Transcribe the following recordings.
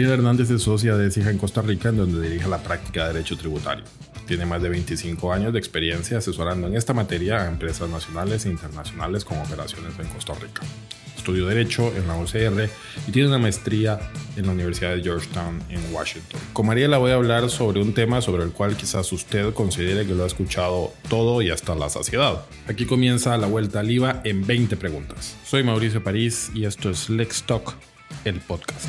Mariela Hernández es socia de CIJA en Costa Rica, en donde dirige la práctica de Derecho Tributario. Tiene más de 25 años de experiencia asesorando en esta materia a empresas nacionales e internacionales con operaciones en Costa Rica. Estudió Derecho en la UCR y tiene una maestría en la Universidad de Georgetown en Washington. Con Mariela voy a hablar sobre un tema sobre el cual quizás usted considere que lo ha escuchado todo y hasta la saciedad. Aquí comienza la vuelta al IVA en 20 preguntas. Soy Mauricio París y esto es Lex Talk, el podcast.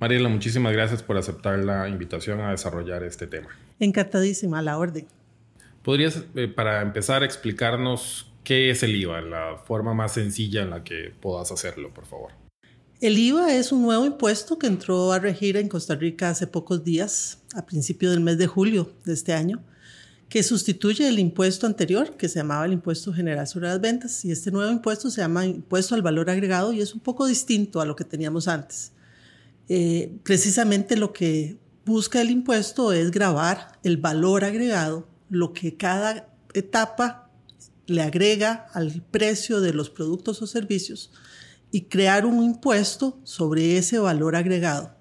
Mariela, muchísimas gracias por aceptar la invitación a desarrollar este tema. Encantadísima, a la orden. ¿Podrías, eh, para empezar, explicarnos qué es el IVA, la forma más sencilla en la que puedas hacerlo, por favor? El IVA es un nuevo impuesto que entró a regir en Costa Rica hace pocos días, a principios del mes de julio de este año, que sustituye el impuesto anterior, que se llamaba el impuesto general sobre las ventas, y este nuevo impuesto se llama impuesto al valor agregado y es un poco distinto a lo que teníamos antes. Eh, precisamente lo que busca el impuesto es grabar el valor agregado, lo que cada etapa le agrega al precio de los productos o servicios y crear un impuesto sobre ese valor agregado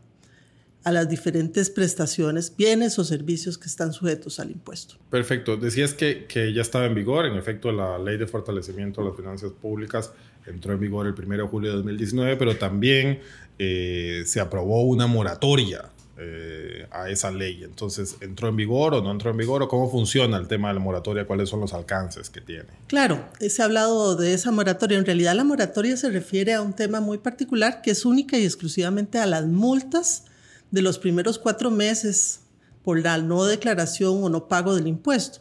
a las diferentes prestaciones, bienes o servicios que están sujetos al impuesto. Perfecto. Decías que, que ya estaba en vigor, en efecto, la ley de fortalecimiento de las finanzas públicas entró en vigor el 1 de julio de 2019, pero también eh, se aprobó una moratoria eh, a esa ley. Entonces, ¿entró en vigor o no entró en vigor? ¿O cómo funciona el tema de la moratoria? ¿Cuáles son los alcances que tiene? Claro, se ha hablado de esa moratoria. En realidad, la moratoria se refiere a un tema muy particular que es única y exclusivamente a las multas de los primeros cuatro meses por la no declaración o no pago del impuesto.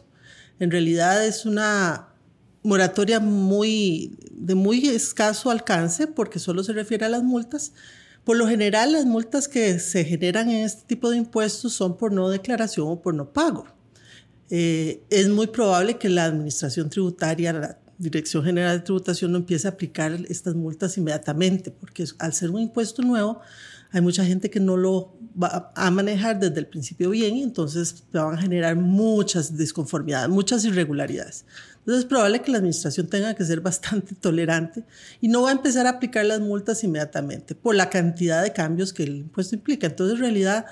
En realidad es una moratoria muy, de muy escaso alcance porque solo se refiere a las multas. Por lo general, las multas que se generan en este tipo de impuestos son por no declaración o por no pago. Eh, es muy probable que la Administración Tributaria, la Dirección General de Tributación, no empiece a aplicar estas multas inmediatamente, porque al ser un impuesto nuevo, hay mucha gente que no lo va a manejar desde el principio bien y entonces van a generar muchas disconformidades, muchas irregularidades. Entonces es probable que la administración tenga que ser bastante tolerante y no va a empezar a aplicar las multas inmediatamente por la cantidad de cambios que el impuesto implica. Entonces en realidad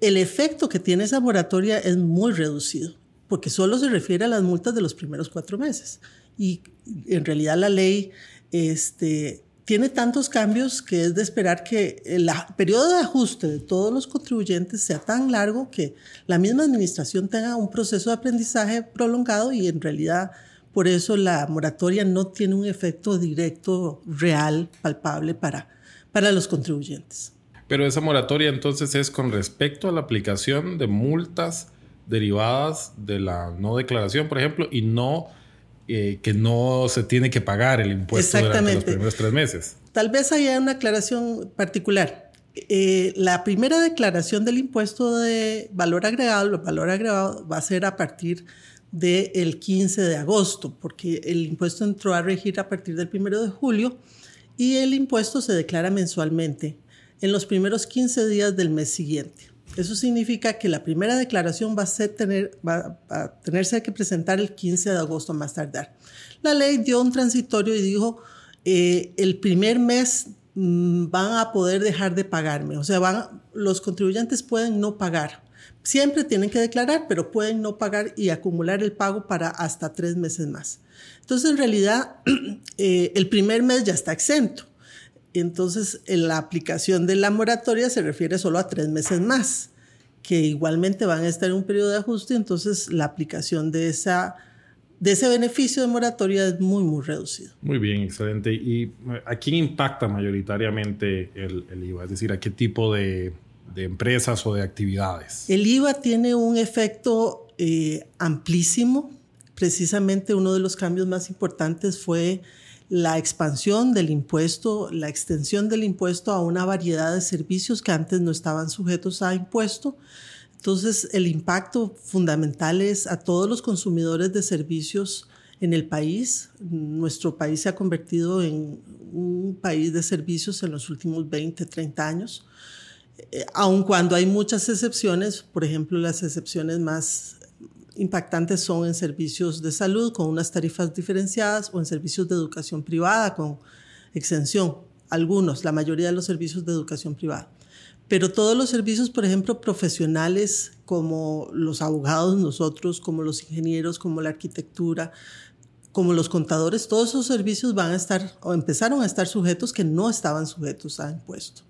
el efecto que tiene esa moratoria es muy reducido porque solo se refiere a las multas de los primeros cuatro meses. Y en realidad la ley este, tiene tantos cambios que es de esperar que el periodo de ajuste de todos los contribuyentes sea tan largo que la misma administración tenga un proceso de aprendizaje prolongado y en realidad por eso la moratoria no tiene un efecto directo, real, palpable para, para los contribuyentes. Pero esa moratoria entonces es con respecto a la aplicación de multas derivadas de la no declaración, por ejemplo, y no eh, que no se tiene que pagar el impuesto durante los primeros tres meses. Tal vez haya una aclaración particular. Eh, la primera declaración del impuesto de valor agregado, el valor agregado va a ser a partir del 15 de agosto, porque el impuesto entró a regir a partir del 1 de julio y el impuesto se declara mensualmente en los primeros 15 días del mes siguiente. Eso significa que la primera declaración va a, tener, va a tenerse que presentar el 15 de agosto más tardar. La ley dio un transitorio y dijo, eh, el primer mes mm, van a poder dejar de pagarme. O sea, los contribuyentes pueden no pagar. Siempre tienen que declarar, pero pueden no pagar y acumular el pago para hasta tres meses más. Entonces, en realidad, eh, el primer mes ya está exento. Entonces, en la aplicación de la moratoria se refiere solo a tres meses más, que igualmente van a estar en un periodo de ajuste, entonces la aplicación de, esa, de ese beneficio de moratoria es muy, muy reducido. Muy bien, excelente. ¿Y a quién impacta mayoritariamente el, IVA? Es decir, ¿a qué tipo de, empresas o de actividades? El IVA tiene un efecto eh, amplísimo. Precisamente uno de los cambios más importantes fue la expansión del impuesto, la extensión del impuesto a una variedad de servicios que antes no estaban sujetos a impuesto. Entonces, el impacto fundamental es a todos los consumidores de servicios en el país. Nuestro país se ha convertido en un país de servicios en los últimos 20, 30 años. Eh, aun cuando hay muchas excepciones, por ejemplo, las excepciones más impactantes son en servicios de salud con unas tarifas diferenciadas o en servicios de educación privada con exención. algunos, la mayoría de los servicios de educación privada. Pero todos los servicios, por ejemplo, profesionales como los abogados, nosotros, como los ingenieros, como la arquitectura, como los contadores, todos esos servicios van a estar o empezaron a estar sujetos que no estaban sujetos a impuesto.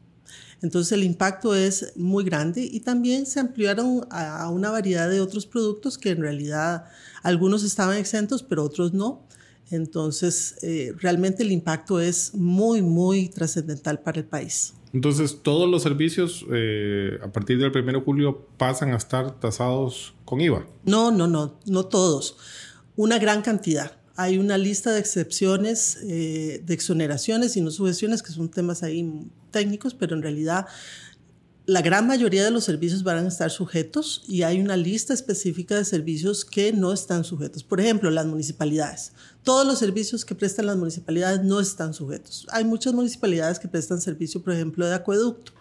Entonces el impacto es muy grande y también se ampliaron a una variedad de otros productos que en realidad algunos estaban exentos, pero otros no. Entonces, eh, realmente el impacto es muy, muy trascendental para el país. Entonces, todos los servicios eh, a partir del 1 de julio pasan a estar tasados con IVA. No, no, no, no todos. Una gran cantidad. Hay una lista de excepciones, eh, de exoneraciones y no sujeciones, que son temas ahí técnicos, pero en realidad la gran mayoría de los servicios van a estar sujetos y hay una lista específica de servicios que no están sujetos. Por ejemplo, las municipalidades. Todos los servicios que prestan las municipalidades no están sujetos. Hay muchas municipalidades que prestan servicio, por ejemplo, de acueducto.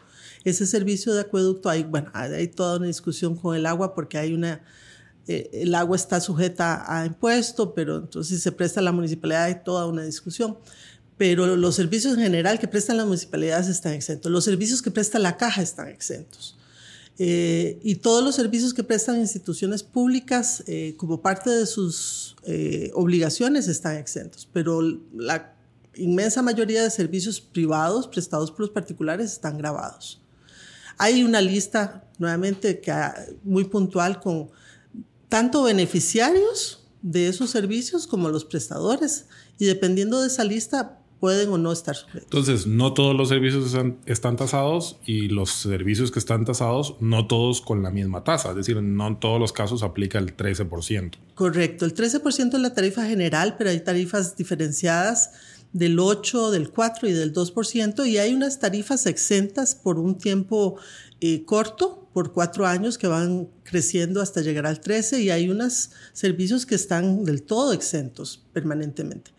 Ese servicio de acueducto, hay, bueno, hay toda una discusión con el agua porque hay una, eh, el agua está sujeta a impuesto, pero entonces si se presta a la municipalidad hay toda una discusión pero los servicios en general que prestan las municipalidades están exentos. Los servicios que presta la caja están exentos. Eh, y todos los servicios que prestan instituciones públicas eh, como parte de sus eh, obligaciones están exentos, pero la inmensa mayoría de servicios privados prestados por los particulares están grabados. Hay una lista, nuevamente, que, ah, muy puntual con tanto beneficiarios de esos servicios como los prestadores, y dependiendo de esa lista pueden o no estar sujetos. Entonces, no todos los servicios están, tasados y los servicios que están tasados, no todos con la misma tasa. Es decir, no en todos los casos aplica el 13%. Correcto, el 13% es la tarifa general, pero hay tarifas diferenciadas del 8, del 4 y del 2%, y hay unas tarifas exentas por un tiempo eh, corto, por cuatro años, que van creciendo hasta llegar al 13, y hay unos servicios que están del todo exentos permanentemente.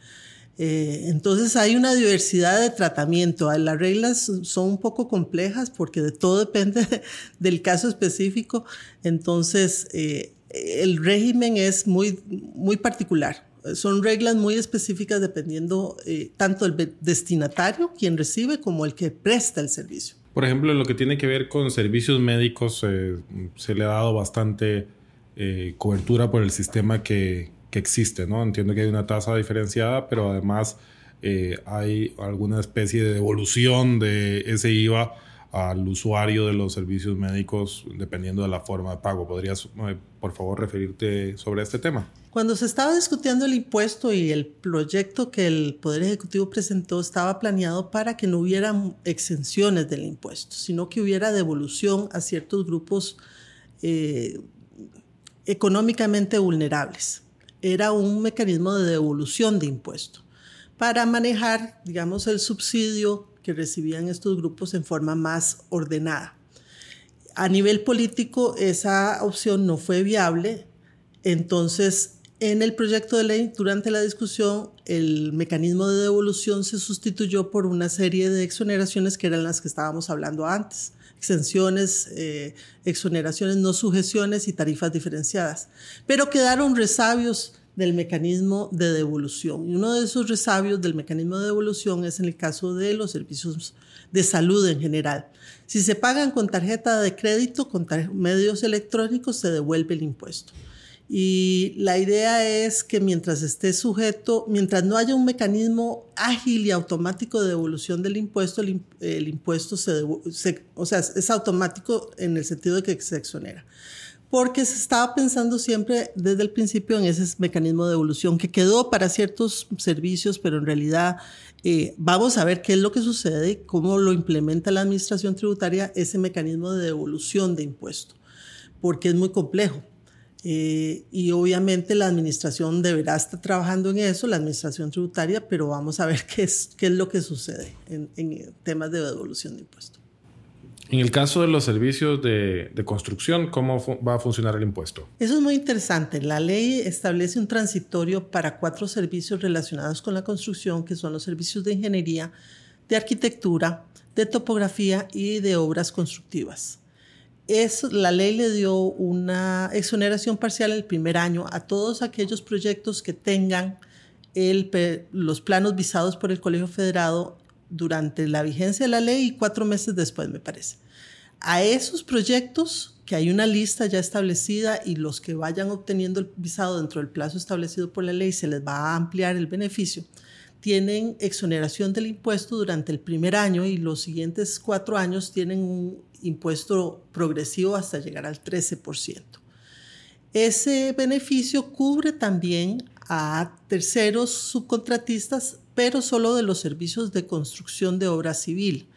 Eh, entonces hay una diversidad de tratamiento. Las reglas son un poco complejas porque de todo depende del caso específico. Entonces eh, el régimen es muy, muy particular. Son reglas muy específicas dependiendo eh, tanto del destinatario, quien recibe, como el que presta el servicio. Por ejemplo, lo que tiene que ver con servicios médicos, se le ha dado bastante cobertura por el sistema que, que existe, ¿no? Entiendo que hay una tasa diferenciada, pero además eh, hay alguna especie de devolución de ese IVA al usuario de los servicios médicos dependiendo de la forma de pago. ¿Podrías, eh, por favor, referirte sobre este tema? Cuando se estaba discutiendo el impuesto y el proyecto que el Poder Ejecutivo presentó estaba planeado para que no hubiera exenciones del impuesto, sino que hubiera devolución a ciertos grupos eh, económicamente vulnerables era un mecanismo de devolución de impuestos. Para manejar, digamos, el subsidio que recibían estos grupos en forma más ordenada. A nivel político, esa opción no fue viable, entonces en el proyecto de ley, durante la discusión, el mecanismo de devolución se sustituyó por una serie de exoneraciones que eran las que estábamos hablando antes exenciones, eh, exoneraciones, no sujeciones y tarifas diferenciadas. Pero quedaron resabios del mecanismo de devolución. Y uno de esos resabios del mecanismo de devolución es en el caso de los servicios de salud en general. Si se pagan con tarjeta de crédito, con medios electrónicos, se devuelve el impuesto. Y la idea es que mientras esté sujeto, mientras no haya un mecanismo ágil y automático de devolución del impuesto, el, impuesto se, o sea, es automático en el sentido de que se exonera. Porque se estaba pensando siempre desde el principio en ese mecanismo de devolución que quedó para ciertos servicios, pero en realidad eh, vamos a ver qué es lo que sucede, cómo lo implementa la administración tributaria ese mecanismo de devolución de impuesto, porque es muy complejo eh, y obviamente la administración deberá estar trabajando en eso, la administración tributaria, pero vamos a ver qué es, qué es lo que sucede en, temas de devolución de impuestos. En el caso de los servicios de, de construcción, ¿cómo va a funcionar el impuesto? Eso es muy interesante. La ley establece un transitorio para cuatro servicios relacionados con la construcción, que son los servicios de ingeniería, de arquitectura, de topografía y de obras constructivas es, la ley le dio una exoneración parcial el primer año a todos aquellos proyectos que tengan el, los planos visados por el Colegio Federado durante la vigencia de la ley y cuatro meses después, me parece. A esos proyectos, que hay una lista ya establecida y los que vayan obteniendo el visado dentro del plazo establecido por la ley, se les va a ampliar el beneficio, tienen exoneración del impuesto durante el primer año y los siguientes cuatro años tienen un impuesto progresivo hasta llegar al 13%. Ese beneficio cubre también a terceros subcontratistas, pero solo de los servicios de construcción de obra civil,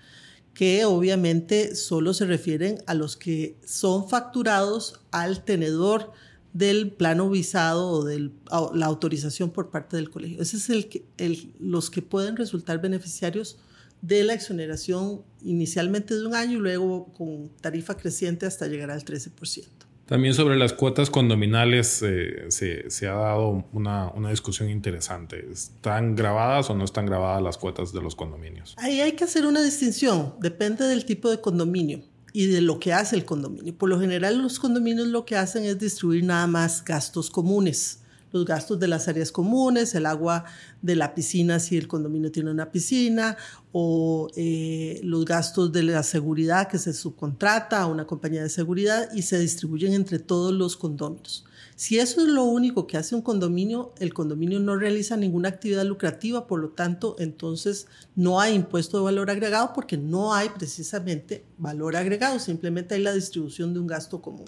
que obviamente solo se refieren a los que son facturados al tenedor del plano visado o de la autorización por parte del colegio. Ese es el, el, los que pueden resultar beneficiarios de la exoneración inicialmente de un año y luego con tarifa creciente hasta llegar al 13%. También sobre las cuotas condominales eh, se, ha dado una, una, discusión interesante. ¿Están grabadas o no están grabadas las cuotas de los condominios? Ahí hay que hacer una distinción. Depende del tipo de condominio y de lo que hace el condominio. Por lo general los condominios lo que hacen es distribuir nada más gastos comunes los gastos de las áreas comunes, el agua de la piscina si el condominio tiene una piscina, o eh, los gastos de la seguridad que se subcontrata a una compañía de seguridad y se distribuyen entre todos los condominios. Si eso es lo único que hace un condominio, el condominio no realiza ninguna actividad lucrativa, por lo tanto, entonces no hay impuesto de valor agregado porque no hay precisamente valor agregado, simplemente hay la distribución de un gasto común.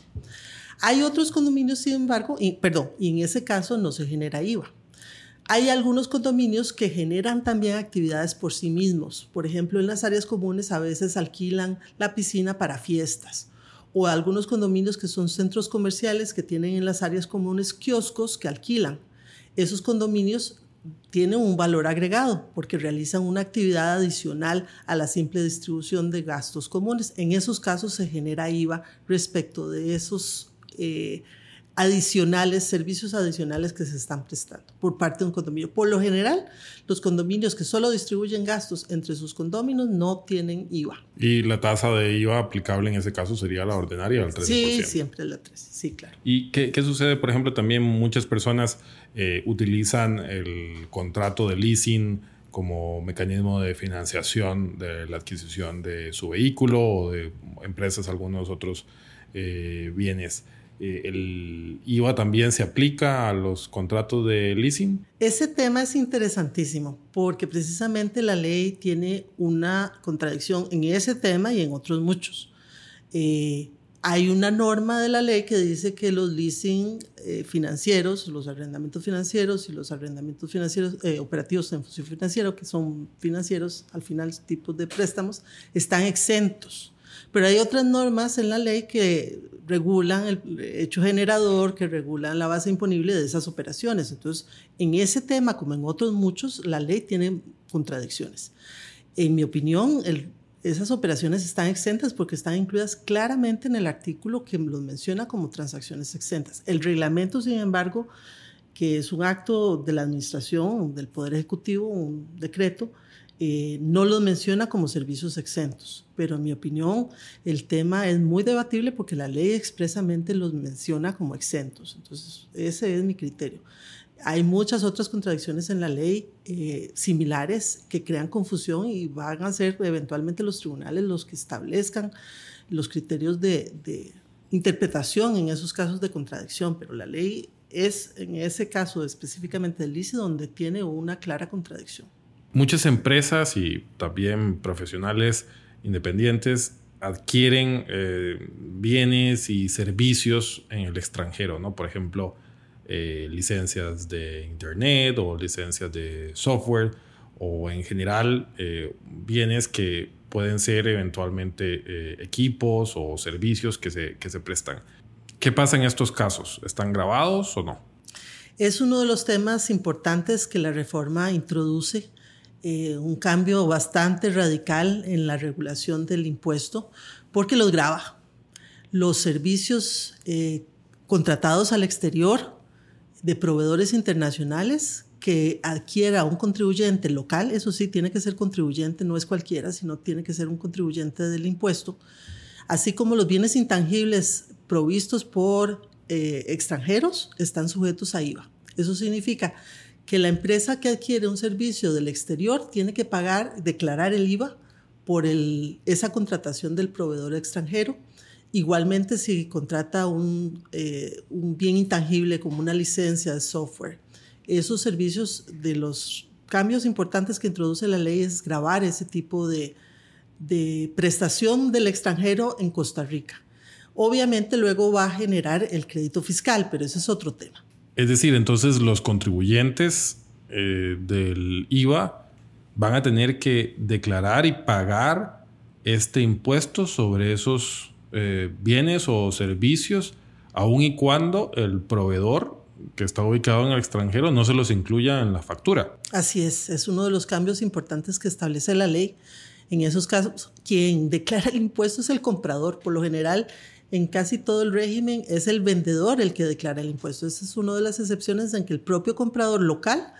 Hay otros condominios, sin embargo, y, perdón, y en ese caso no se genera IVA. Hay algunos condominios que generan también actividades por sí mismos. Por ejemplo, en las áreas comunes a veces alquilan la piscina para fiestas o algunos condominios que son centros comerciales que tienen en las áreas comunes kioscos que alquilan. Esos condominios tienen un valor agregado porque realizan una actividad adicional a la simple distribución de gastos comunes. En esos casos se genera IVA respecto de esos eh, adicionales, servicios adicionales que se están prestando por parte de un condominio. Por lo general, los condominios que solo distribuyen gastos entre sus condominios no tienen IVA. ¿Y la tasa de IVA aplicable en ese caso sería la ordinaria, el 13%? Sí, siempre la 13%, sí, claro. ¿Y qué, qué, sucede, por ejemplo, también muchas personas eh, utilizan el contrato de leasing como mecanismo de financiación de la adquisición de su vehículo o de empresas, algunos otros eh, bienes? Eh, el IVA también se aplica a los contratos de leasing? Ese tema es interesantísimo porque precisamente la ley tiene una contradicción en ese tema y en otros muchos. Eh, hay una norma de la ley que dice que los leasing eh, financieros, los arrendamientos financieros y los arrendamientos financieros operativos en función financiera, que son financieros, al final tipos de préstamos, están exentos. Pero hay otras normas en la ley que regulan el hecho generador, que regulan la base imponible de esas operaciones. Entonces, en ese tema, como en otros muchos, la ley tiene contradicciones. En mi opinión, esas operaciones están exentas porque están incluidas claramente en el artículo que los menciona como transacciones exentas. El reglamento, sin embargo, que es un acto de la administración, del Poder Ejecutivo, un decreto, eh, no los menciona como servicios exentos, pero en mi opinión el tema es muy debatible porque la ley expresamente los menciona como exentos. Entonces, ese es mi criterio. Hay muchas otras contradicciones en la ley eh, similares que crean confusión y van a ser eventualmente los tribunales los que establezcan los criterios de, interpretación en esos casos de contradicción, pero la ley es en ese caso específicamente del ICI donde tiene una clara contradicción. Muchas empresas y también profesionales independientes adquieren eh, bienes y servicios en el extranjero, ¿no? Por ejemplo, eh, licencias de internet o licencias de software o en general eh, bienes que pueden ser eventualmente equipos o servicios que se, que se prestan. ¿Qué pasa en estos casos? ¿Están grabados o no? Es uno de los temas importantes que la reforma introduce eh, un cambio bastante radical en la regulación del impuesto porque los graba. Los servicios eh, contratados al exterior de proveedores internacionales que adquiera un contribuyente local, eso sí, tiene que ser contribuyente, no es cualquiera, sino tiene que ser un contribuyente del impuesto, así como los bienes intangibles provistos por eh, extranjeros están sujetos a IVA. Eso significa que la empresa que adquiere un servicio del exterior tiene que pagar, declarar el IVA por esa contratación del proveedor extranjero. Igualmente, si contrata un, eh, un bien intangible como una licencia de software, esos servicios de los cambios importantes que introduce la ley es grabar ese tipo de, de prestación del extranjero en Costa Rica. Obviamente luego va a generar el crédito fiscal, pero ese es otro tema. Es decir, entonces los contribuyentes eh, del IVA van a tener que declarar y pagar este impuesto sobre esos eh, bienes o servicios, aun y cuando el proveedor que está ubicado en el extranjero no se los incluya en la factura. Así es, es uno de los cambios importantes que establece la ley. En esos casos, quien declara el impuesto es el comprador. Por lo general, en casi todo el régimen es el vendedor el que declara el impuesto. Esa es una de las excepciones en que el propio comprador local,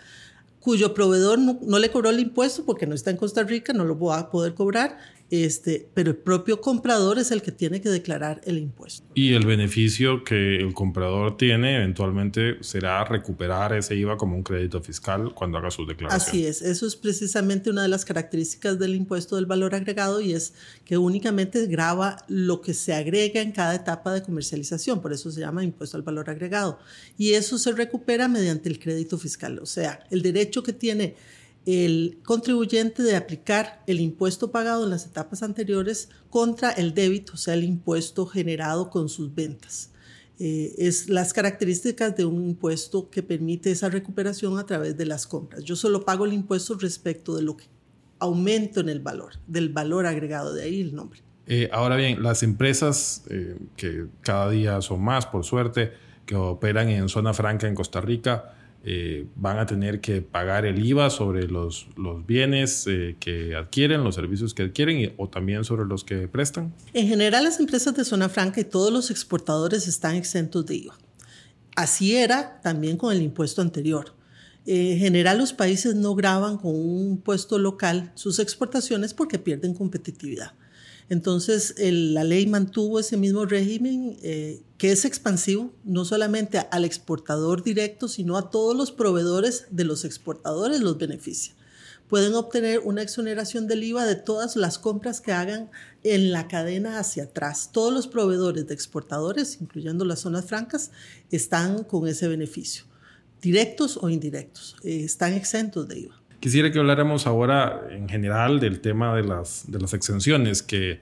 cuyo proveedor no, no, le cobró el impuesto porque no está en Costa Rica, no lo va a poder cobrar, este, pero el propio comprador es el que tiene que declarar el impuesto. Y el beneficio que el comprador tiene eventualmente será recuperar ese IVA como un crédito fiscal cuando haga sus declaraciones. Así es, eso es precisamente una de las características del impuesto del valor agregado y es que únicamente graba lo que se agrega en cada etapa de comercialización, por eso se llama impuesto al valor agregado. Y eso se recupera mediante el crédito fiscal, o sea, el derecho que tiene el contribuyente de aplicar el impuesto pagado en las etapas anteriores contra el débito, o sea, el impuesto generado con sus ventas. Eh, es las características de un impuesto que permite esa recuperación a través de las compras. Yo solo pago el impuesto respecto de lo que aumento en el valor, del valor agregado, de ahí el nombre. Eh, ahora bien, las empresas eh, que cada día son más, por suerte, que operan en zona franca en Costa Rica, eh, van a tener que pagar el IVA sobre los, los bienes eh, que adquieren, los servicios que adquieren o también sobre los que prestan? En general, las empresas de zona franca y todos los exportadores están exentos de IVA. Así era también con el impuesto anterior. En general, los países no graban con un impuesto local sus exportaciones porque pierden competitividad. Entonces, la ley mantuvo ese mismo régimen eh, que es expansivo, no solamente al exportador directo, sino a todos los proveedores de los exportadores los beneficia. Pueden obtener una exoneración del IVA de todas las compras que hagan en la cadena hacia atrás. Todos los proveedores de exportadores, incluyendo las zonas francas, están con ese beneficio, directos o indirectos, eh, están exentos de IVA. Quisiera que habláramos ahora en general del tema de las, de las exenciones, que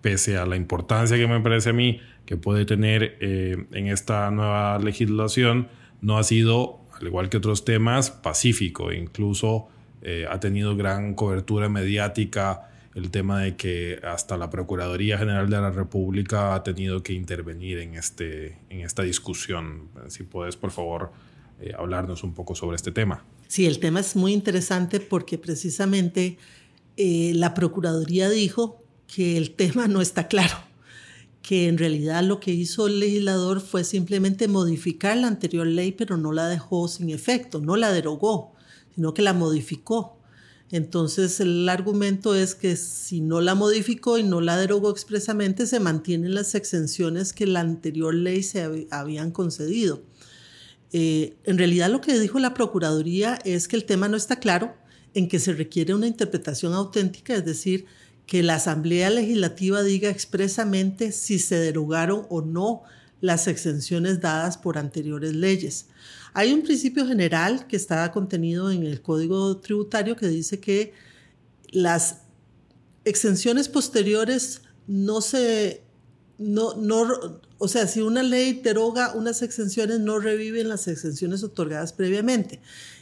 pese a la importancia que me parece a mí que puede tener eh, en esta nueva legislación, no ha sido, al igual que otros temas, pacífico. Incluso eh, ha tenido gran cobertura mediática el tema de que hasta la Procuraduría General de la República ha tenido que intervenir en, este, en esta discusión. Si puedes, por favor, eh, hablarnos un poco sobre este tema. Sí, el tema es muy interesante porque precisamente eh, la Procuraduría dijo que el tema no está claro, que en realidad lo que hizo el legislador fue simplemente modificar la anterior ley, pero no la dejó sin efecto, no la derogó, sino que la modificó. Entonces el argumento es que si no la modificó y no la derogó expresamente, se mantienen las exenciones que la anterior ley se habían concedido. Eh, en realidad lo que dijo la Procuraduría es que el tema no está claro, en que se requiere una interpretación auténtica, es decir, que la Asamblea Legislativa diga expresamente si se derogaron o no las exenciones dadas por anteriores leyes. Hay un principio general que está contenido en el Código Tributario que dice que las exenciones posteriores no se no, no, o sea, si una ley deroga unas exenciones, no reviven las exenciones otorgadas previamente.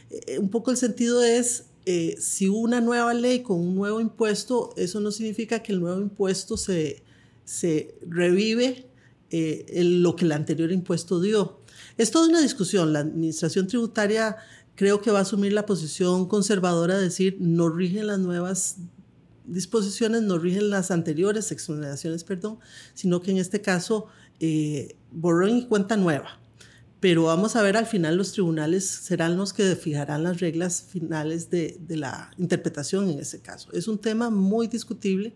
Eh, un poco el sentido es, eh, si una nueva ley con un nuevo impuesto, eso no significa que el nuevo impuesto se, se revive eh, lo que el anterior impuesto dio. Es toda una discusión. La administración tributaria creo que va a asumir la posición conservadora de decir no rigen las nuevas disposiciones no rigen las anteriores exoneraciones, perdón, sino que en este caso eh, borrón y cuenta nueva. Pero vamos a ver al final los tribunales serán los que fijarán las reglas finales de, la interpretación en ese caso. Es un tema muy discutible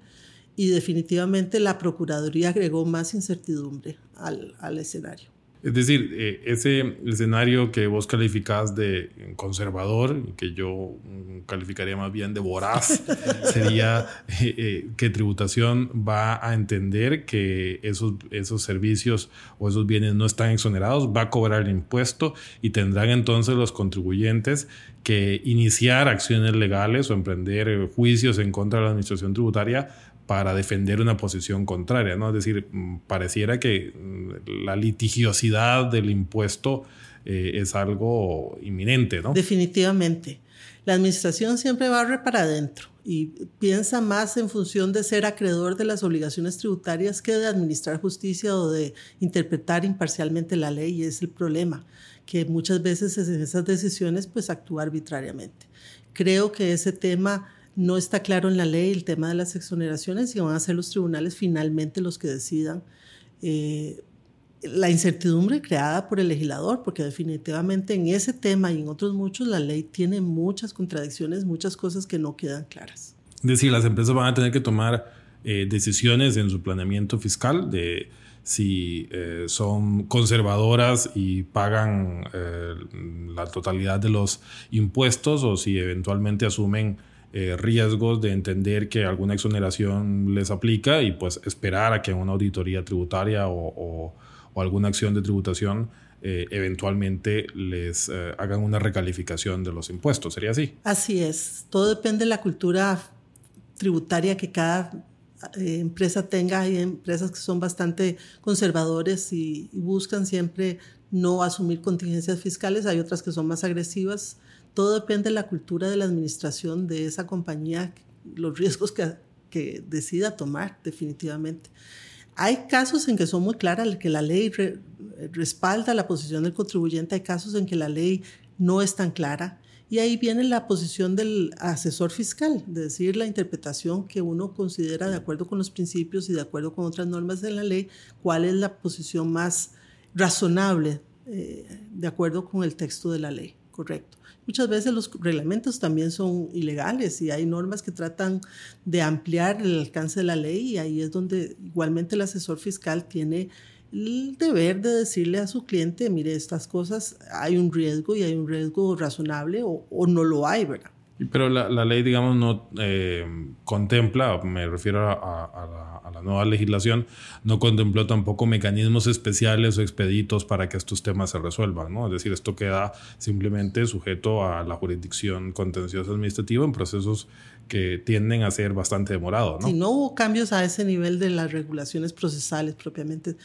y definitivamente la Procuraduría agregó más incertidumbre al, al escenario. Es decir, eh, ese escenario que vos calificás de conservador, que yo mm, calificaría más bien de voraz, sería eh, eh, que tributación va a entender que esos, esos servicios o esos bienes no están exonerados, va a cobrar el impuesto y tendrán entonces los contribuyentes que iniciar acciones legales o emprender juicios en contra de la administración tributaria para defender una posición contraria, ¿no? Es decir, mm, pareciera que mm, la litigiosidad del impuesto eh, es algo inminente, ¿no? Definitivamente. La administración siempre barre para adentro y piensa más en función de ser acreedor de las obligaciones tributarias que de administrar justicia o de interpretar imparcialmente la ley. Y es el problema, que muchas veces en esas decisiones pues actúa arbitrariamente. Creo que ese tema no está claro en la ley el tema de las exoneraciones y van a ser los tribunales finalmente los que decidan eh, la incertidumbre creada por el legislador, porque definitivamente en ese tema y en otros muchos la ley tiene muchas contradicciones, muchas cosas que no quedan claras. Es decir, las empresas van a tener que tomar eh, decisiones en su planeamiento fiscal de si eh, son conservadoras y pagan la totalidad de los impuestos o si eventualmente asumen eh, riesgos de entender que alguna exoneración les aplica y pues esperar a que una auditoría tributaria o, alguna acción de tributación eh, eventualmente les eh, hagan una recalificación de los impuestos. ¿Sería así? Así es. Todo depende de la cultura tributaria que cada empresa tenga. Hay empresas que son bastante conservadores y buscan siempre no asumir contingencias fiscales. Hay otras que son más agresivas todo depende de la cultura de la administración de esa compañía, los riesgos que, decida tomar definitivamente. Hay casos en que son muy claras, que la ley respalda la posición del contribuyente, hay casos en que la ley no es tan clara. Y ahí viene la posición del asesor fiscal, de decir la interpretación que uno considera de acuerdo con los principios y de acuerdo con otras normas de la ley, cuál es la posición más razonable eh, de acuerdo con el texto de la ley, correcto. Muchas veces los reglamentos también son ilegales y hay normas que tratan de ampliar el alcance de la ley y ahí es donde igualmente el asesor fiscal tiene el deber de decirle a su cliente, mire, estas cosas hay un riesgo y hay un riesgo razonable o, o no lo hay, ¿verdad? Pero la, ley, digamos, no eh, contempla, me refiero a, la, nueva legislación, no contempló tampoco mecanismos especiales o expeditos para que estos temas se resuelvan, ¿no? Es decir, esto queda simplemente sujeto a la jurisdicción contenciosa administrativa en procesos que tienden a ser bastante demorados, ¿no? Si no hubo cambios a ese nivel de las regulaciones procesales propiamente.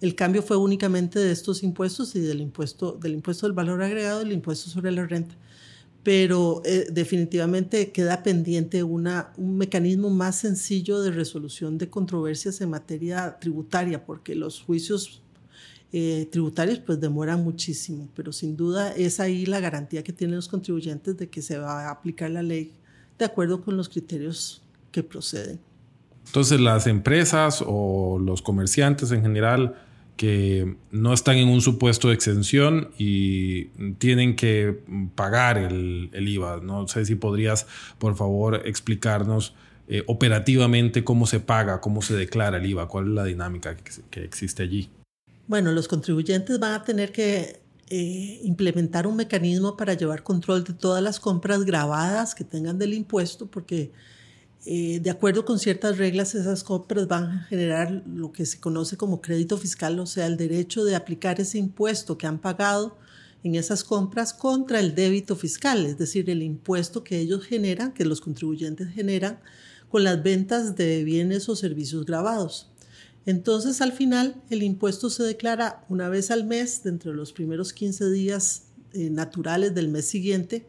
El cambio fue únicamente de estos impuestos y del impuesto, del impuesto del valor agregado y el impuesto sobre la renta pero eh, definitivamente queda pendiente una, un mecanismo más sencillo de resolución de controversias en materia tributaria, porque los juicios eh, tributarios pues demoran muchísimo, pero sin duda es ahí la garantía que tienen los contribuyentes de que se va a aplicar la ley de acuerdo con los criterios que proceden. Entonces las empresas o los comerciantes en general que no están en un supuesto de exención y tienen que pagar el, IVA. No sé si podrías, por favor, explicarnos eh, operativamente cómo se paga, cómo se declara el IVA, cuál es la dinámica que, existe allí. Bueno, los contribuyentes van a tener que eh, implementar un mecanismo para llevar control de todas las compras grabadas que tengan del impuesto, porque eh, de acuerdo con ciertas reglas, esas compras van a generar lo que se conoce como crédito fiscal, o sea, el derecho de aplicar ese impuesto que han pagado en esas compras contra el débito fiscal, es decir, el impuesto que ellos generan, que los contribuyentes generan con las ventas de bienes o servicios grabados. Entonces, al final, el impuesto se declara una vez al mes, dentro de los primeros 15 días eh, naturales del mes siguiente,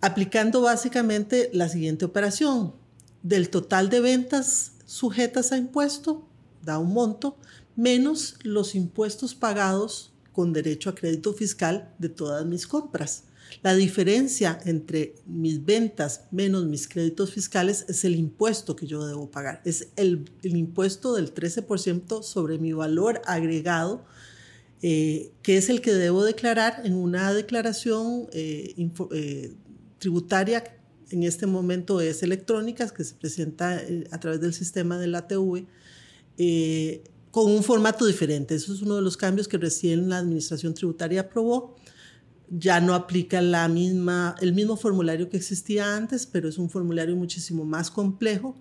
aplicando básicamente la siguiente operación del total de ventas sujetas a impuesto, da un monto, menos los impuestos pagados con derecho a crédito fiscal de todas mis compras. La diferencia entre mis ventas menos mis créditos fiscales es el impuesto que yo debo pagar. Es el, impuesto del 13% sobre mi valor agregado, eh, que es el que debo declarar en una declaración eh, eh, tributaria en este momento es electrónica, que se presenta eh, a través del sistema de la ATV, eh, con un formato diferente. Eso es uno de los cambios que recién la Administración Tributaria aprobó. Ya no aplica la misma, el mismo formulario que existía antes, pero es un formulario muchísimo más complejo,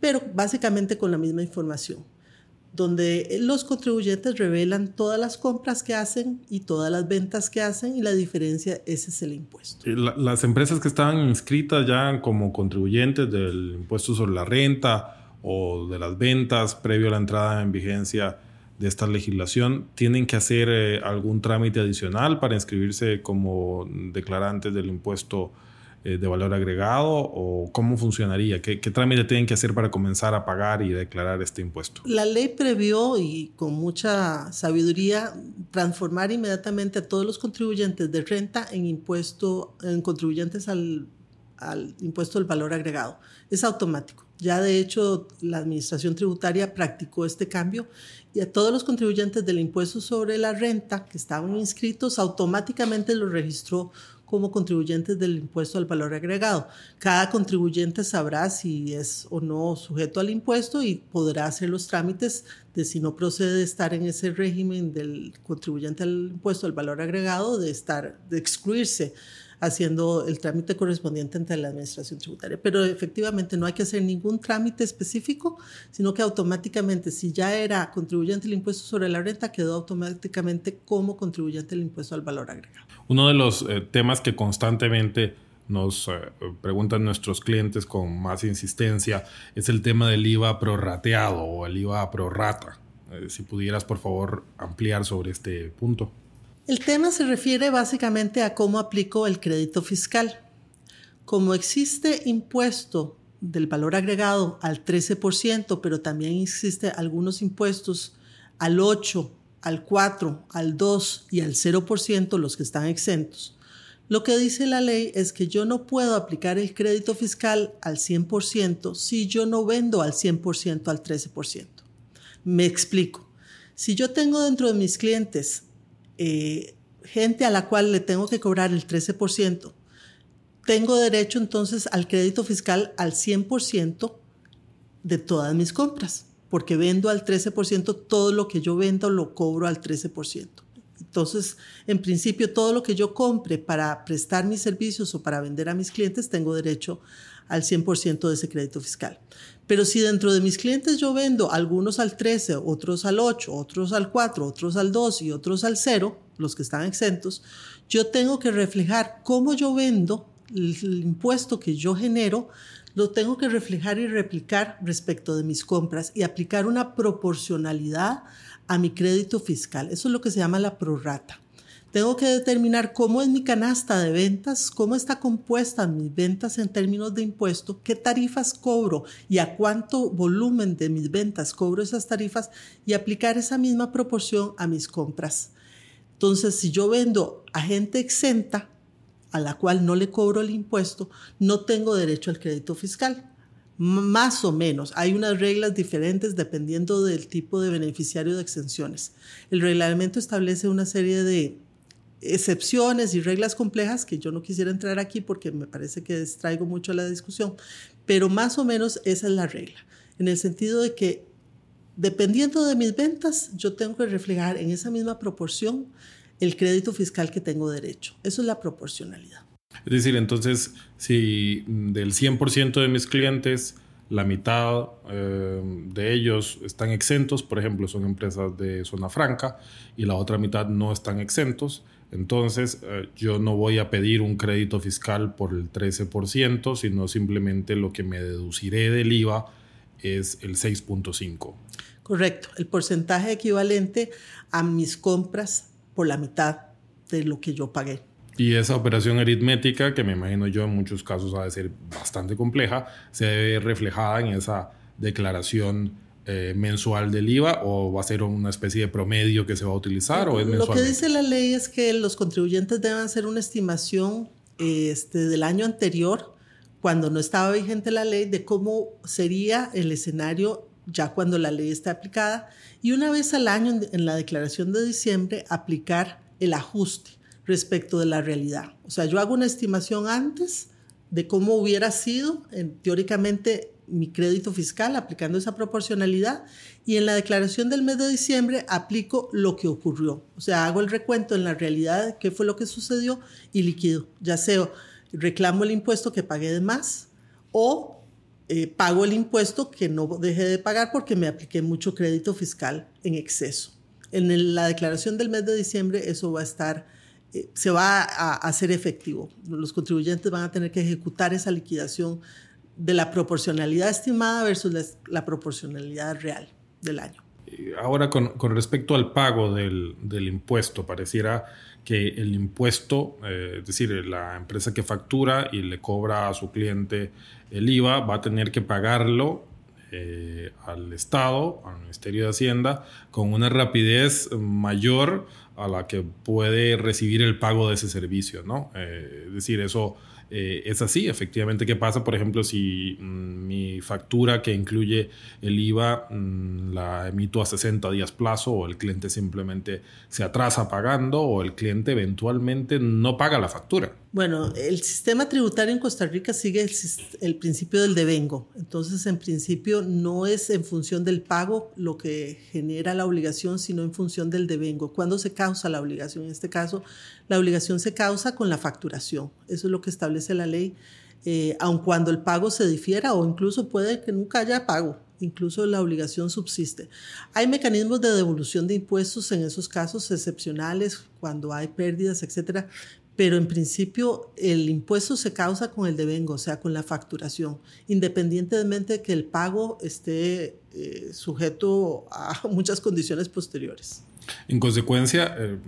pero básicamente con la misma información donde los contribuyentes revelan todas las compras que hacen y todas las ventas que hacen y la diferencia ese es el impuesto. las empresas que estaban inscritas ya como contribuyentes del impuesto sobre la renta o de las ventas previo a la entrada en vigencia de esta legislación, tienen que hacer eh, algún trámite adicional para inscribirse como declarantes del impuesto eh, de valor agregado o cómo funcionaría? ¿Qué, ¿Qué, trámite tienen que hacer para comenzar a pagar y declarar este impuesto? La ley previó y con mucha sabiduría transformar inmediatamente a todos los contribuyentes de renta en impuesto, en contribuyentes al, al impuesto del valor agregado. Es automático. Ya de hecho la Administración Tributaria practicó este cambio y a todos los contribuyentes del impuesto sobre la renta que estaban inscritos automáticamente los registró como contribuyentes del impuesto al valor agregado. Cada contribuyente sabrá si es o no sujeto al impuesto y podrá hacer los trámites de si no procede de estar en ese régimen del contribuyente al impuesto al valor agregado, de estar, de excluirse haciendo el trámite correspondiente ante la administración tributaria. Pero efectivamente no hay que hacer ningún trámite específico, sino que automáticamente, si ya era contribuyente del impuesto sobre la renta, quedó automáticamente como contribuyente del impuesto al valor agregado. Uno de los eh, temas que constantemente nos eh, preguntan nuestros clientes con más insistencia es el tema del IVA prorrateado o el IVA prorrata. Eh, si pudieras, por favor, ampliar sobre este punto. El tema se refiere básicamente a cómo aplico el crédito fiscal. Como existe impuesto del valor agregado al 13%, pero también existe algunos impuestos al 8, al 4, al 2 y al 0%, los que están exentos. Lo que dice la ley es que yo no puedo aplicar el crédito fiscal al 100% si yo no vendo al 100% al 13%. Me explico. Si yo tengo dentro de mis clientes eh, gente a la cual le tengo que cobrar el 13%, tengo derecho entonces al crédito fiscal al 100% de todas mis compras, porque vendo al 13%, todo lo que yo vendo lo cobro al 13%. Entonces, en principio, todo lo que yo compre para prestar mis servicios o para vender a mis clientes, tengo derecho al 100% de ese crédito fiscal. Pero si dentro de mis clientes yo vendo algunos al 13, otros al 8, otros al 4, otros al 2 y otros al 0, los que están exentos, yo tengo que reflejar cómo yo vendo el impuesto que yo genero, lo tengo que reflejar y replicar respecto de mis compras y aplicar una proporcionalidad a mi crédito fiscal. Eso es lo que se llama la prorrata. Tengo que determinar cómo es mi canasta de ventas, cómo está compuesta mis ventas en términos de impuesto, qué tarifas cobro y a cuánto volumen de mis ventas cobro esas tarifas y aplicar esa misma proporción a mis compras. Entonces, si yo vendo a gente exenta, a la cual no le cobro el impuesto, no tengo derecho al crédito fiscal. Más o menos. Hay unas reglas diferentes dependiendo del tipo de beneficiario de exenciones. El reglamento establece una serie de excepciones y reglas complejas que yo no quisiera entrar aquí porque me parece que distraigo mucho la discusión, pero más o menos esa es la regla, en el sentido de que dependiendo de mis ventas, yo tengo que reflejar en esa misma proporción el crédito fiscal que tengo derecho. Eso es la proporcionalidad. Es decir, entonces, si del 100% de mis clientes, la mitad eh, de ellos están exentos, por ejemplo, son empresas de zona franca, y la otra mitad no están exentos, entonces, eh, yo no voy a pedir un crédito fiscal por el 13%, sino simplemente lo que me deduciré del IVA es el 6.5. Correcto, el porcentaje equivalente a mis compras por la mitad de lo que yo pagué. Y esa operación aritmética, que me imagino yo en muchos casos ha de ser bastante compleja, se ve reflejada en esa declaración eh, mensual del IVA o va a ser una especie de promedio que se va a utilizar o es Lo que dice la ley es que los contribuyentes deben hacer una estimación este, del año anterior, cuando no estaba vigente la ley, de cómo sería el escenario ya cuando la ley está aplicada y una vez al año en la declaración de diciembre aplicar el ajuste respecto de la realidad. O sea, yo hago una estimación antes de cómo hubiera sido, teóricamente mi crédito fiscal aplicando esa proporcionalidad y en la declaración del mes de diciembre aplico lo que ocurrió. O sea, hago el recuento en la realidad de qué fue lo que sucedió y liquido. Ya sea reclamo el impuesto que pagué de más o eh, pago el impuesto que no dejé de pagar porque me apliqué mucho crédito fiscal en exceso. En la declaración del mes de diciembre eso va a estar, eh, se va a, hacer efectivo. Los contribuyentes van a tener que ejecutar esa liquidación de la proporcionalidad estimada versus la, proporcionalidad real del año. Ahora, con, con respecto al pago del, del impuesto, pareciera que el impuesto, eh, es decir, la empresa que factura y le cobra a su cliente el IVA, va a tener que pagarlo eh, al Estado, al Ministerio de Hacienda, con una rapidez mayor a la que puede recibir el pago de ese servicio, ¿no? Eh, es decir, eso eh, es así, efectivamente. ¿Qué pasa, por ejemplo, si mm, mi factura que incluye el IVA mm, la emito a 60 días plazo o el cliente simplemente se atrasa pagando o el cliente eventualmente no paga la factura? Bueno, el sistema tributario en Costa Rica sigue el, principio del devengo. Entonces, en principio, no es en función del pago lo que genera la obligación, sino en función del devengo. ¿Cuándo se causa la obligación? En este caso, la obligación se causa con la facturación. Eso es lo que establece la ley, eh, aun cuando el pago se difiera o incluso puede que nunca haya pago. Incluso la obligación subsiste. Hay mecanismos de devolución de impuestos en esos casos excepcionales, cuando hay pérdidas, etcétera, pero en principio el impuesto se causa con el devengo, o sea, con la facturación, independientemente de que el pago esté eh, sujeto a muchas condiciones posteriores. En consecuencia, eh,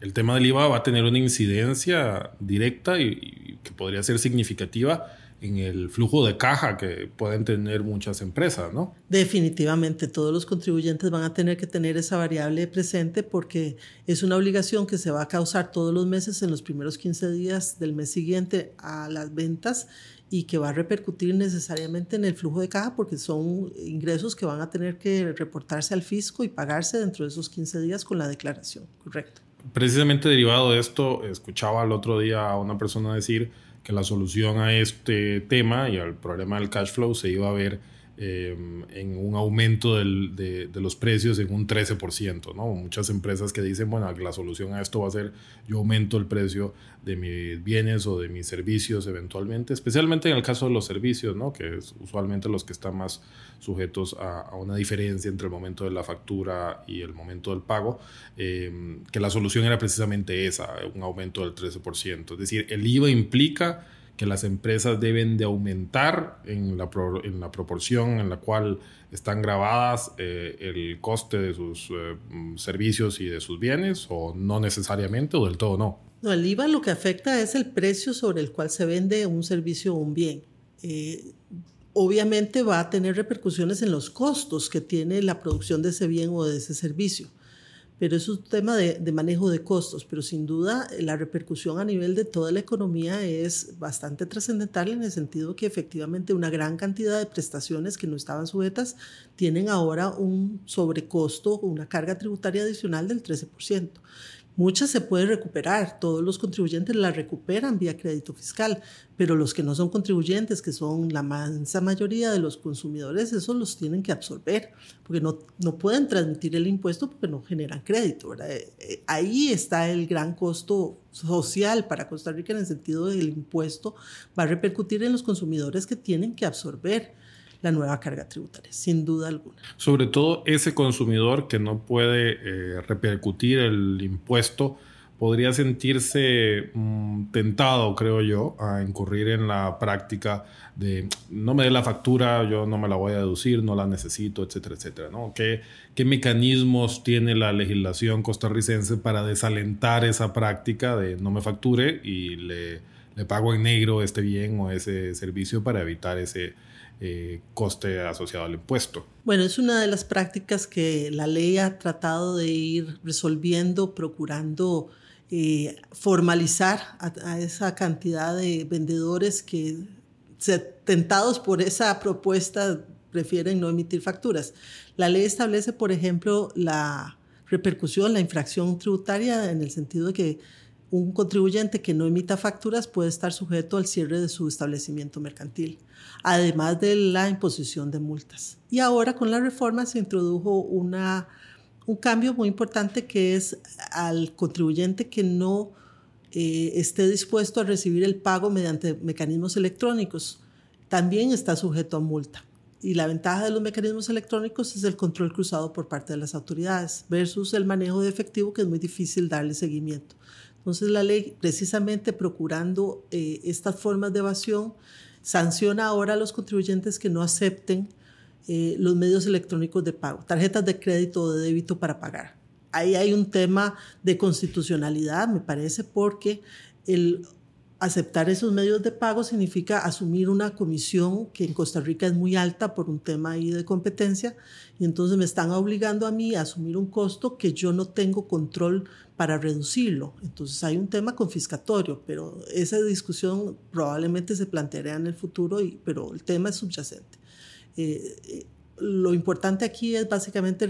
el, tema del IVA va a tener una incidencia directa y que podría ser significativa en el flujo de caja que pueden tener muchas empresas, ¿no? Definitivamente, todos los contribuyentes van a tener que tener esa variable presente porque es una obligación que se va a causar todos los meses en los primeros 15 días del mes siguiente a las ventas y que va a repercutir necesariamente en el flujo de caja porque son ingresos que van a tener que reportarse al fisco y pagarse dentro de esos 15 días con la declaración, correcto. Precisamente derivado de esto, escuchaba el otro día a una persona decir que la solución a este tema y al problema del cash flow se iba a ver eh, en un aumento de, los precios en un 13%. ¿no? Muchas empresas que dicen, bueno, la solución a esto va a ser yo aumento el precio de mis bienes o de mis servicios eventualmente, especialmente en el caso de los servicios, ¿no? que es usualmente los que están más sujetos a, una diferencia entre el momento de la factura y el momento del pago, eh, que la solución era precisamente esa, un aumento del 13%. Es decir, el IVA implica que las empresas deben de aumentar en la, en la proporción en la cual están grabadas eh, el coste de sus eh, servicios y de sus bienes o no necesariamente o del todo no. No, el IVA lo que afecta es el precio sobre el cual se vende un servicio o un bien. Eh, obviamente va a tener repercusiones en los costos que tiene la producción de ese bien o de ese servicio pero es un tema de, manejo de costos, pero sin duda eh, la repercusión a nivel de toda la economía es bastante trascendental en el sentido que efectivamente una gran cantidad de prestaciones que no estaban sujetas tienen ahora un sobrecosto, una carga tributaria adicional del 13%. Muchas se pueden recuperar, todos los contribuyentes las recuperan vía crédito fiscal, pero los que no son contribuyentes, que son la mansa mayoría de los consumidores, esos los tienen que absorber, porque no, no pueden transmitir el impuesto porque no generan crédito. Eh, eh, ahí está el gran costo social para Costa Rica en el sentido del impuesto, va a repercutir en los consumidores que tienen que absorber la nueva carga tributaria, sin duda alguna. Sobre todo ese consumidor que no puede eh, repercutir el impuesto podría sentirse mm, tentado, creo yo, a incurrir en la práctica de no me dé la factura, yo no me la voy a deducir, no la necesito, etcétera, etcétera. ¿Qué, ¿Qué mecanismos tiene la legislación costarricense para desalentar esa práctica de no me facture y le, le pago en negro este bien o ese servicio para evitar ese, eh, coste asociado al impuesto. Bueno, es una de las prácticas que la ley ha tratado de ir resolviendo, procurando eh, formalizar a, esa cantidad de vendedores que, tentados por esa propuesta, prefieren no emitir facturas. La ley establece, por ejemplo, la repercusión, la infracción tributaria en el sentido de que un contribuyente que no emita facturas puede estar sujeto al cierre de su establecimiento mercantil, además de la imposición de multas. Y ahora con la reforma se introdujo una, un cambio muy importante que es al contribuyente que no eh, esté dispuesto a recibir el pago mediante mecanismos electrónicos, también está sujeto a multa. Y la ventaja de los mecanismos electrónicos es el control cruzado por parte de las autoridades versus el manejo de efectivo que es muy difícil darle seguimiento. Entonces la ley, precisamente procurando eh, estas formas de evasión, sanciona ahora a los contribuyentes que no acepten eh, los medios electrónicos de pago, tarjetas de crédito o de débito para pagar. Ahí hay un tema de constitucionalidad, me parece, porque el aceptar esos medios de pago significa asumir una comisión que en Costa Rica es muy alta por un tema ahí de competencia y entonces me están obligando a mí a asumir un costo que yo no tengo control para reducirlo. Entonces hay un tema confiscatorio, pero esa discusión probablemente se planteará en el futuro, pero el tema es subyacente. Eh, eh, lo importante aquí es básicamente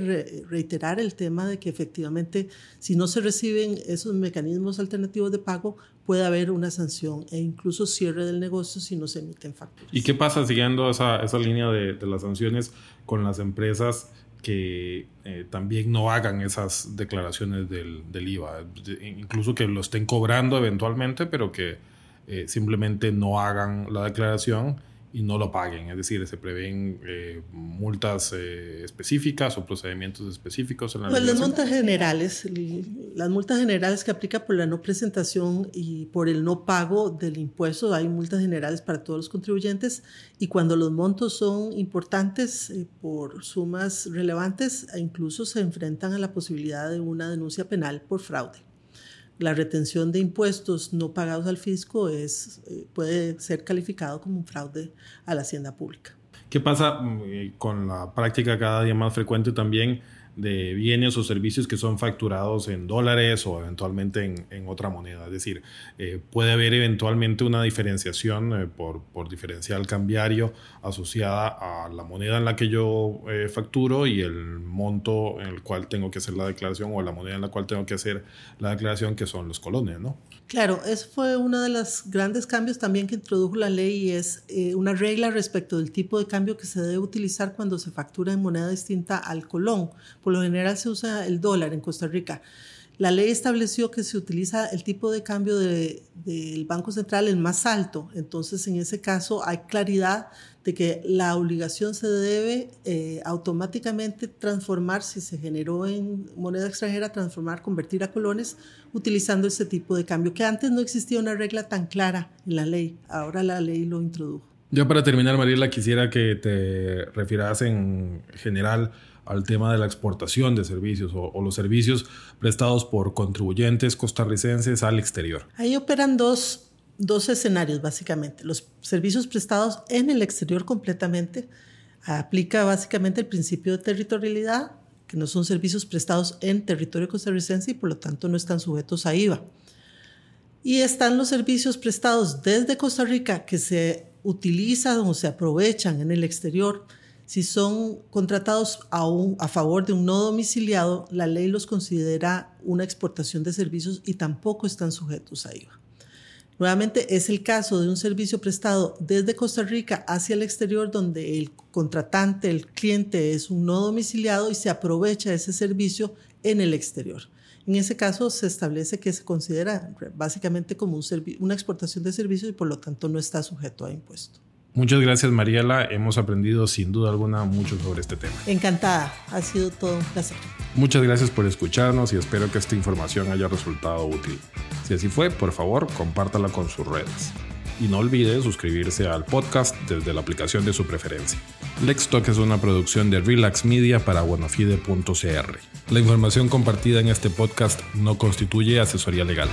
reiterar el tema de que efectivamente si no se reciben esos mecanismos alternativos de pago puede haber una sanción e incluso cierre del negocio si no se emiten facturas. ¿Y qué pasa siguiendo esa, esa línea de, las sanciones con las empresas que eh, también no hagan esas declaraciones del, del, IVA? Incluso que lo estén cobrando eventualmente, pero que eh, simplemente no hagan la declaración y no lo paguen. Es decir, se prevén eh, multas eh, específicas o procedimientos específicos en la pues las multas generales, las multas generales que aplica por la no presentación y por el no pago del impuesto, hay multas generales para todos los contribuyentes y cuando los montos son importantes eh, por sumas relevantes, incluso se enfrentan a la posibilidad de una denuncia penal por fraude la retención de impuestos no pagados al fisco es, eh, puede ser calificado como un fraude a la hacienda pública. ¿Qué pasa mm, con la práctica cada día más frecuente también de bienes o servicios que son facturados en dólares o eventualmente en, en otra moneda. Es decir, eh, puede haber eventualmente una diferenciación eh, por, por, diferencial cambiario asociada a la moneda en la que yo eh, facturo y el monto en el cual tengo que hacer la declaración o la moneda en la cual tengo que hacer la declaración que son los colones, ¿no? Claro, eso fue uno de los grandes cambios también que introdujo la ley es una regla respecto del tipo de cambio que se debe utilizar cuando se factura en moneda distinta al colón por lo general se usa el dólar en Costa Rica. La ley estableció que se utiliza el tipo de cambio del de, Banco Central el más alto. Entonces, en ese caso, hay claridad de que la obligación se debe eh, automáticamente transformar, si se generó en moneda extranjera, transformar, convertir a colones utilizando ese tipo de cambio, que antes no existía una regla tan clara en la ley. Ahora la ley lo introdujo. Yo para terminar, Mariela, quisiera que te refieras en general al tema de la exportación de servicios o, los servicios prestados por contribuyentes costarricenses al exterior. Ahí operan dos, dos escenarios básicamente. Los servicios prestados en el exterior completamente aplica básicamente el principio de territorialidad, que no son servicios prestados en territorio costarricense y por lo tanto no están sujetos a IVA. Y están los servicios prestados desde Costa Rica que se utilizan o se aprovechan en el exterior si son contratados a, a favor de un no domiciliado, la ley los considera una exportación de servicios y tampoco están sujetos a IVA. Nuevamente, es el caso de un servicio prestado desde Costa Rica hacia el exterior donde el contratante, el cliente es un no domiciliado y se aprovecha ese servicio en el exterior. En ese caso se establece que se considera básicamente como un una exportación de servicios y por lo tanto no está sujeto a impuesto. Muchas gracias Mariela, hemos aprendido sin duda alguna mucho sobre este tema. Encantada, ha sido todo un placer. Muchas gracias por escucharnos y espero que esta información haya resultado útil. Si así fue, por favor, compártala con sus redes. Y no olvide suscribirse al podcast desde la aplicación de su preferencia. Talk es una producción de Relax Media para buenafide.cr. La información compartida en este podcast no constituye asesoría legal.